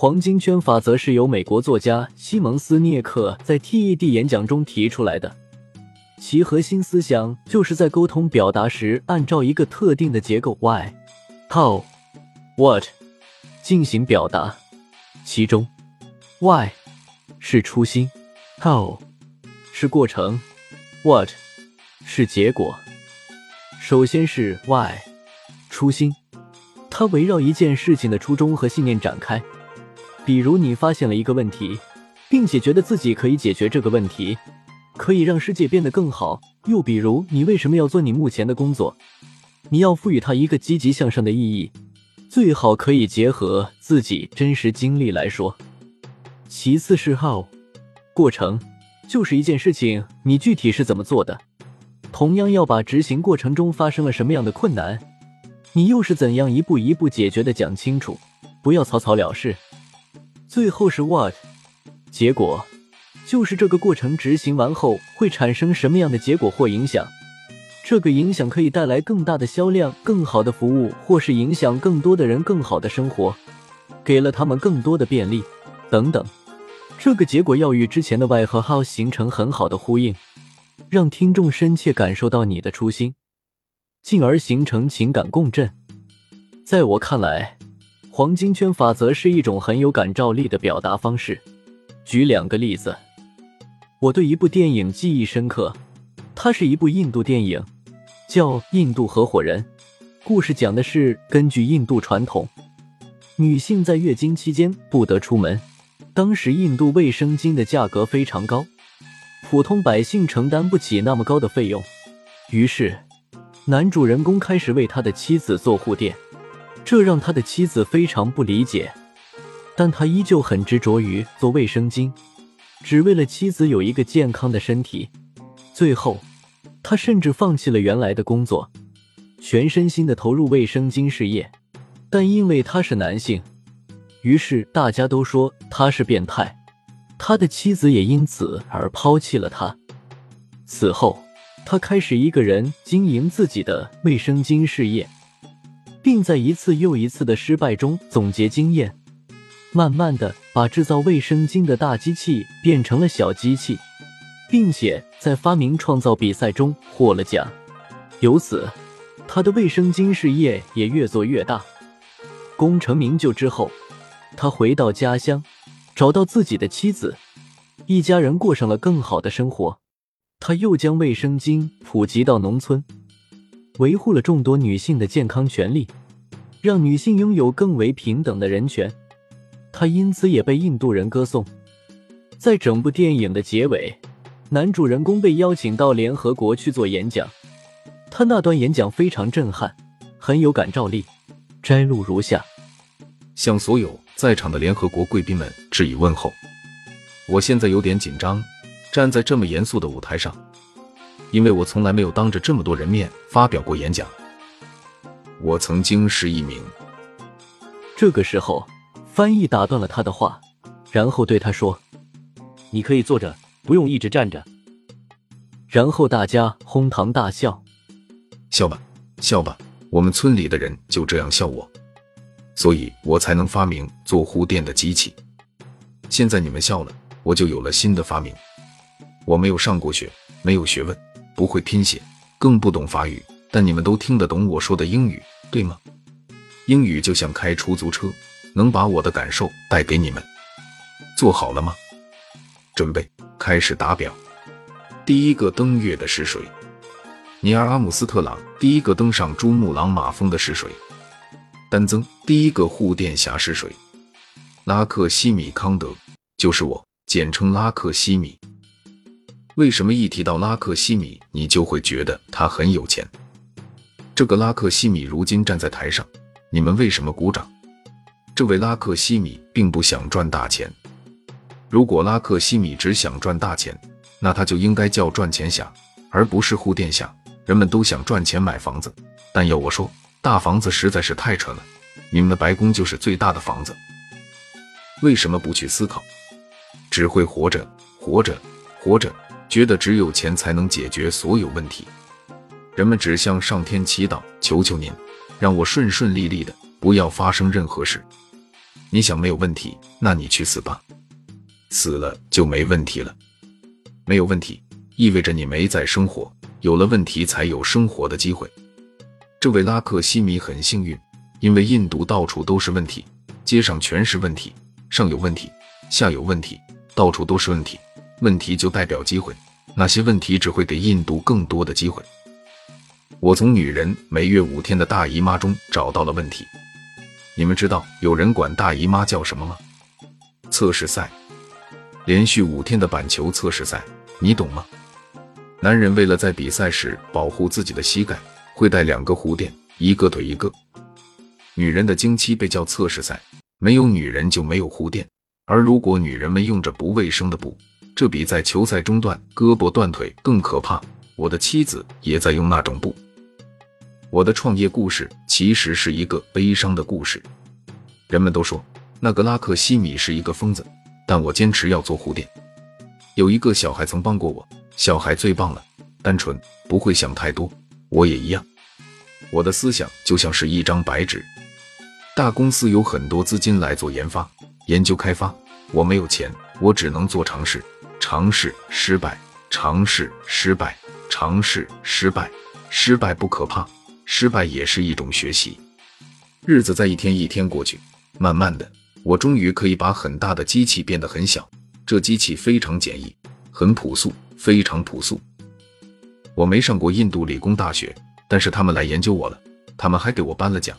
黄金圈法则是由美国作家西蒙斯·涅克在 TED 演讲中提出来的，其核心思想就是在沟通表达时，按照一个特定的结构 Why、How、What 进行表达。其中，Why 是初心，How 是过程，What 是结果。首先是 Why，初心，它围绕一件事情的初衷和信念展开。比如你发现了一个问题，并且觉得自己可以解决这个问题，可以让世界变得更好。又比如你为什么要做你目前的工作，你要赋予它一个积极向上的意义，最好可以结合自己真实经历来说。其次是 how，过程，就是一件事情你具体是怎么做的，同样要把执行过程中发生了什么样的困难，你又是怎样一步一步解决的讲清楚，不要草草了事。最后是 what，结果就是这个过程执行完后会产生什么样的结果或影响。这个影响可以带来更大的销量、更好的服务，或是影响更多的人更好的生活，给了他们更多的便利等等。这个结果要与之前的 why 和 how 形成很好的呼应，让听众深切感受到你的初心，进而形成情感共振。在我看来。黄金圈法则是一种很有感召力的表达方式。举两个例子，我对一部电影记忆深刻，它是一部印度电影，叫《印度合伙人》。故事讲的是根据印度传统，女性在月经期间不得出门。当时印度卫生巾的价格非常高，普通百姓承担不起那么高的费用，于是男主人公开始为他的妻子做护垫。这让他的妻子非常不理解，但他依旧很执着于做卫生巾，只为了妻子有一个健康的身体。最后，他甚至放弃了原来的工作，全身心的投入卫生巾事业。但因为他是男性，于是大家都说他是变态。他的妻子也因此而抛弃了他。此后，他开始一个人经营自己的卫生巾事业。并在一次又一次的失败中总结经验，慢慢的把制造卫生巾的大机器变成了小机器，并且在发明创造比赛中获了奖。由此，他的卫生巾事业也越做越大。功成名就之后，他回到家乡，找到自己的妻子，一家人过上了更好的生活。他又将卫生巾普及到农村。维护了众多女性的健康权利，让女性拥有更为平等的人权。他因此也被印度人歌颂。在整部电影的结尾，男主人公被邀请到联合国去做演讲。他那段演讲非常震撼，很有感召力。摘录如下：向所有在场的联合国贵宾们致以问候。我现在有点紧张，站在这么严肃的舞台上。因为我从来没有当着这么多人面发表过演讲。我曾经是一名……这个时候，翻译打断了他的话，然后对他说：“你可以坐着，不用一直站着。”然后大家哄堂大笑。笑吧，笑吧，我们村里的人就这样笑我，所以我才能发明做护垫的机器。现在你们笑了，我就有了新的发明。我没有上过学，没有学问。不会拼写，更不懂法语，但你们都听得懂我说的英语，对吗？英语就像开出租车，能把我的感受带给你们。做好了吗？准备开始打表。第一个登月的是谁？尼尔·阿姆斯特朗。第一个登上珠穆朗玛峰的是谁？丹增。第一个护垫侠是谁？拉克西米康德，就是我，简称拉克西米。为什么一提到拉克西米，你就会觉得他很有钱？这个拉克西米如今站在台上，你们为什么鼓掌？这位拉克西米并不想赚大钱。如果拉克西米只想赚大钱，那他就应该叫赚钱侠，而不是护垫侠。人们都想赚钱买房子，但要我说，大房子实在是太蠢了。你们的白宫就是最大的房子，为什么不去思考？只会活着，活着，活着，觉得只有钱才能解决所有问题。人们只向上天祈祷，求求您，让我顺顺利利的，不要发生任何事。你想没有问题，那你去死吧，死了就没问题了。没有问题意味着你没在生活，有了问题才有生活的机会。这位拉克西米很幸运，因为印度到处都是问题，街上全是问题，上有问题，下有问题，到处都是问题。问题就代表机会，那些问题只会给印度更多的机会。我从女人每月五天的大姨妈中找到了问题。你们知道有人管大姨妈叫什么吗？测试赛，连续五天的板球测试赛，你懂吗？男人为了在比赛时保护自己的膝盖，会带两个护垫，一个腿一个。女人的经期被叫测试赛，没有女人就没有护垫。而如果女人们用着不卫生的布，这比在球赛中断胳膊断腿更可怕。我的妻子也在用那种布。我的创业故事其实是一个悲伤的故事。人们都说那个拉克西米是一个疯子，但我坚持要做护垫。有一个小孩曾帮过我，小孩最棒了，单纯，不会想太多。我也一样，我的思想就像是一张白纸。大公司有很多资金来做研发、研究、开发，我没有钱，我只能做尝试，尝试失败，尝试失败，尝试失败，失败不可怕。失败也是一种学习。日子在一天一天过去，慢慢的，我终于可以把很大的机器变得很小。这机器非常简易，很朴素，非常朴素。我没上过印度理工大学，但是他们来研究我了，他们还给我颁了奖。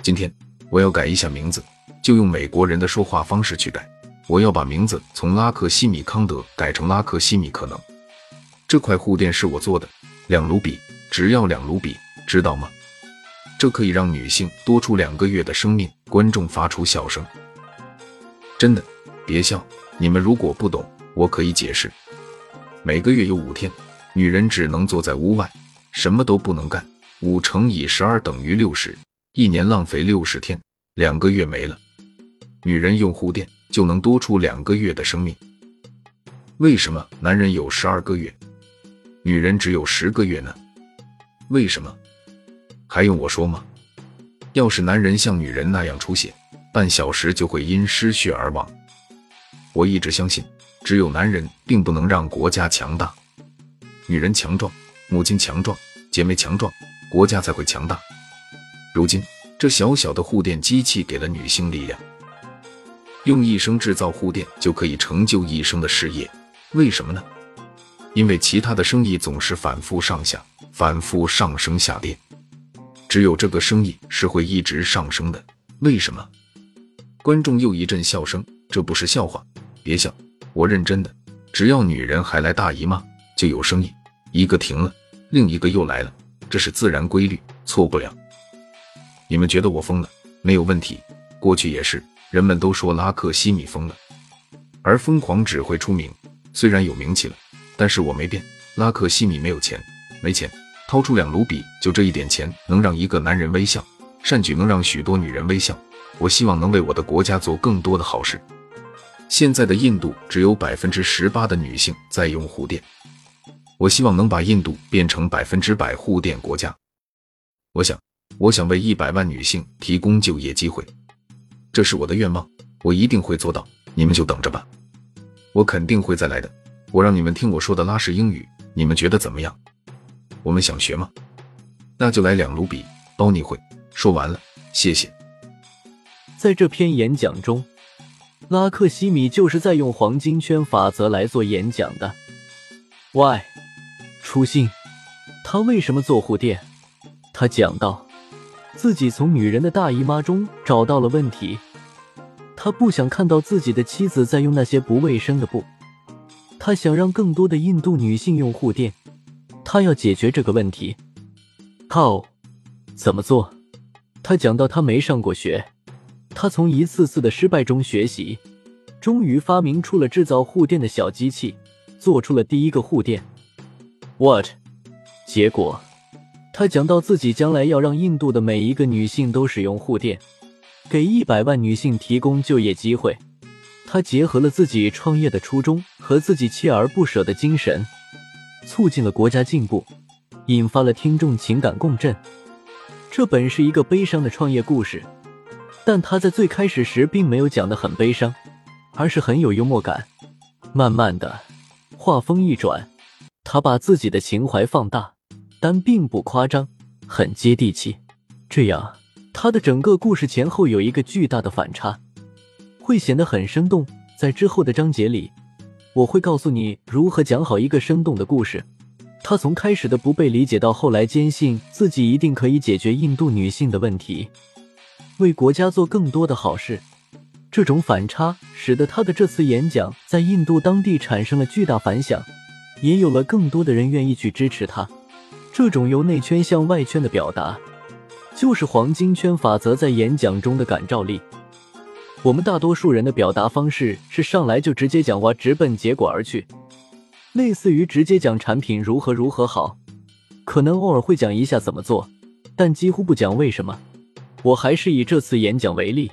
今天我要改一下名字，就用美国人的说话方式去改。我要把名字从拉克西米康德改成拉克西米可能。这块护垫是我做的，两卢比，只要两卢比。知道吗？这可以让女性多出两个月的生命。观众发出笑声。真的，别笑。你们如果不懂，我可以解释。每个月有五天，女人只能坐在屋外，什么都不能干。五乘以十二等于六十，一年浪费六十天，两个月没了。女人用护垫就能多出两个月的生命。为什么男人有十二个月，女人只有十个月呢？为什么？还用我说吗？要是男人像女人那样出血，半小时就会因失血而亡。我一直相信，只有男人并不能让国家强大。女人强壮，母亲强壮，姐妹强壮，国家才会强大。如今，这小小的护垫机器给了女性力量，用一生制造护垫就可以成就一生的事业。为什么呢？因为其他的生意总是反复上下，反复上升下跌。只有这个生意是会一直上升的，为什么？观众又一阵笑声，这不是笑话，别笑，我认真的。只要女人还来大姨妈，就有生意，一个停了，另一个又来了，这是自然规律，错不了。你们觉得我疯了？没有问题，过去也是，人们都说拉克西米疯了，而疯狂只会出名，虽然有名气了，但是我没变，拉克西米没有钱，没钱。掏出两卢比，就这一点钱，能让一个男人微笑，善举能让许多女人微笑。我希望能为我的国家做更多的好事。现在的印度只有百分之十八的女性在用护垫，我希望能把印度变成百分之百护垫国家。我想，我想为一百万女性提供就业机会，这是我的愿望，我一定会做到。你们就等着吧，我肯定会再来的。我让你们听我说的拉式英语，你们觉得怎么样？我们想学吗？那就来两卢比，包你会。说完了，谢谢。在这篇演讲中，拉克西米就是在用黄金圈法则来做演讲的。Why？初心。他为什么做护垫？他讲到自己从女人的大姨妈中找到了问题。他不想看到自己的妻子在用那些不卫生的布。他想让更多的印度女性用护垫。他要解决这个问题，靠，怎么做？他讲到他没上过学，他从一次次的失败中学习，终于发明出了制造护垫的小机器，做出了第一个护垫。What？结果，他讲到自己将来要让印度的每一个女性都使用护垫，给一百万女性提供就业机会。他结合了自己创业的初衷和自己锲而不舍的精神，促进了国家进步，引发了听众情感共振。这本是一个悲伤的创业故事。但他在最开始时并没有讲得很悲伤，而是很有幽默感。慢慢的，话锋一转，他把自己的情怀放大，但并不夸张，很接地气。这样，他的整个故事前后有一个巨大的反差，会显得很生动。在之后的章节里，我会告诉你如何讲好一个生动的故事。他从开始的不被理解，到后来坚信自己一定可以解决印度女性的问题。为国家做更多的好事，这种反差使得他的这次演讲在印度当地产生了巨大反响，也有了更多的人愿意去支持他。这种由内圈向外圈的表达，就是黄金圈法则在演讲中的感召力。我们大多数人的表达方式是上来就直接讲话，直奔结果而去，类似于直接讲产品如何如何好，可能偶尔会讲一下怎么做，但几乎不讲为什么。我还是以这次演讲为例，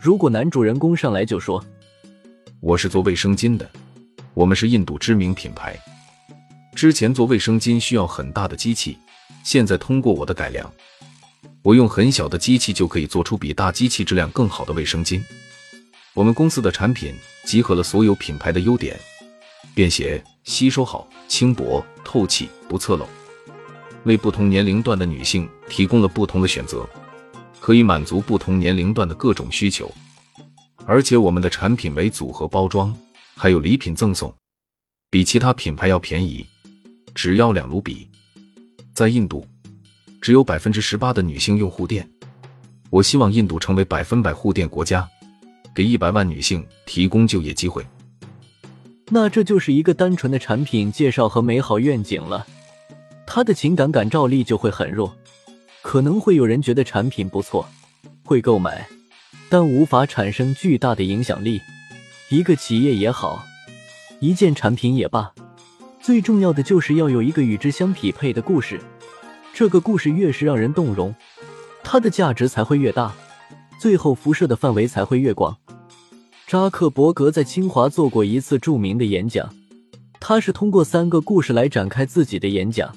如果男主人公上来就说：“我是做卫生巾的，我们是印度知名品牌。之前做卫生巾需要很大的机器，现在通过我的改良，我用很小的机器就可以做出比大机器质量更好的卫生巾。我们公司的产品集合了所有品牌的优点：便携、吸收好、轻薄、透气、不侧漏，为不同年龄段的女性提供了不同的选择。”可以满足不同年龄段的各种需求，而且我们的产品为组合包装，还有礼品赠送，比其他品牌要便宜，只要两卢比。在印度，只有百分之十八的女性用护垫。我希望印度成为百分百护垫国家，给一百万女性提供就业机会。那这就是一个单纯的产品介绍和美好愿景了，他的情感感召力就会很弱。可能会有人觉得产品不错，会购买，但无法产生巨大的影响力。一个企业也好，一件产品也罢，最重要的就是要有一个与之相匹配的故事。这个故事越是让人动容，它的价值才会越大，最后辐射的范围才会越广。扎克伯格在清华做过一次著名的演讲，他是通过三个故事来展开自己的演讲。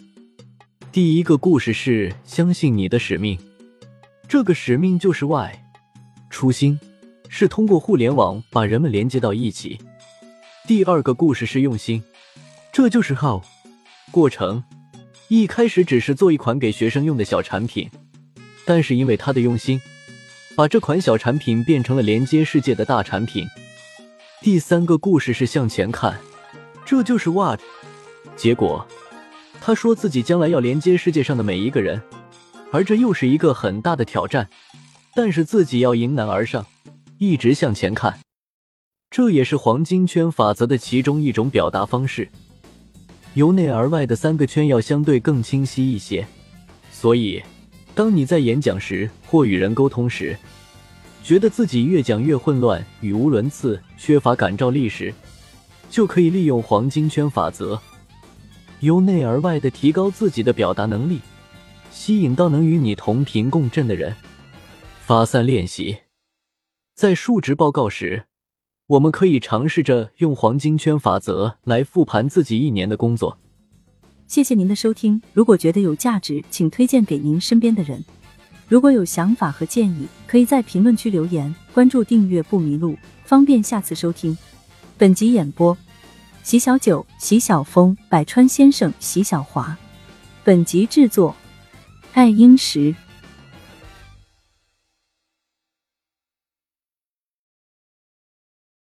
第一个故事是相信你的使命，这个使命就是 Why，初心是通过互联网把人们连接到一起。第二个故事是用心，这就是 How，过程一开始只是做一款给学生用的小产品，但是因为他的用心，把这款小产品变成了连接世界的大产品。第三个故事是向前看，这就是 What，结果。他说自己将来要连接世界上的每一个人，而这又是一个很大的挑战，但是自己要迎难而上，一直向前看。这也是黄金圈法则的其中一种表达方式。由内而外的三个圈要相对更清晰一些，所以当你在演讲时或与人沟通时，觉得自己越讲越混乱、语无伦次、缺乏感召力时，就可以利用黄金圈法则。由内而外的提高自己的表达能力，吸引到能与你同频共振的人。发散练习，在述职报告时，我们可以尝试着用黄金圈法则来复盘自己一年的工作。谢谢您的收听，如果觉得有价值，请推荐给您身边的人。如果有想法和建议，可以在评论区留言。关注订阅不迷路，方便下次收听。本集演播。席小九、席小峰、百川先生、席小华，本集制作：爱英石。